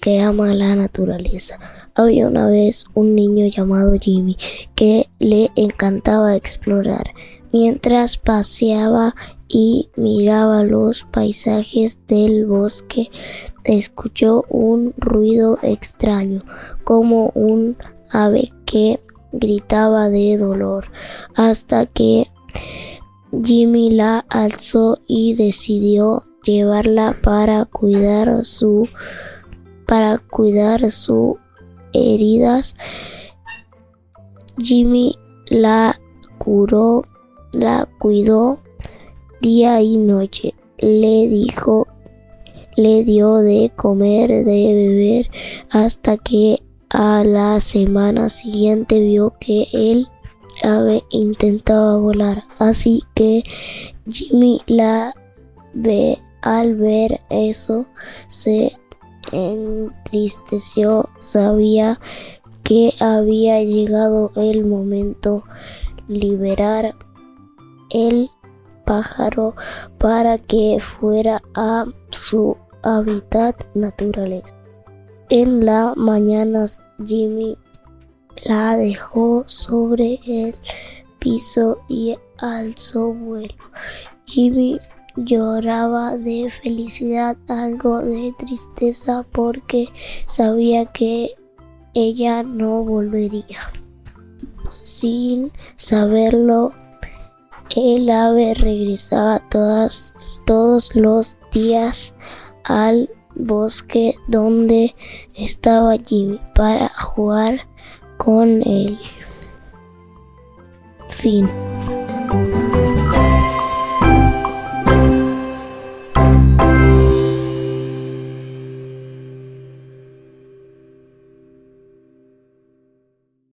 que ama la naturaleza. Había una vez un niño llamado Jimmy que le encantaba explorar. Mientras paseaba y miraba los paisajes del bosque, escuchó un ruido extraño, como un ave que gritaba de dolor, hasta que Jimmy la alzó y decidió llevarla para cuidar su para cuidar sus heridas. Jimmy la curó, la cuidó día y noche. Le dijo, le dio de comer, de beber, hasta que a la semana siguiente vio que el ave intentaba volar. Así que Jimmy la ve al ver eso se entristeció, sabía que había llegado el momento liberar el pájaro para que fuera a su hábitat natural. En la mañana Jimmy la dejó sobre el piso y alzó vuelo. Jimmy lloraba de felicidad, algo de tristeza porque sabía que ella no volvería. Sin saberlo, el ave regresaba todos los días al bosque donde estaba Jimmy para jugar con él. Fin.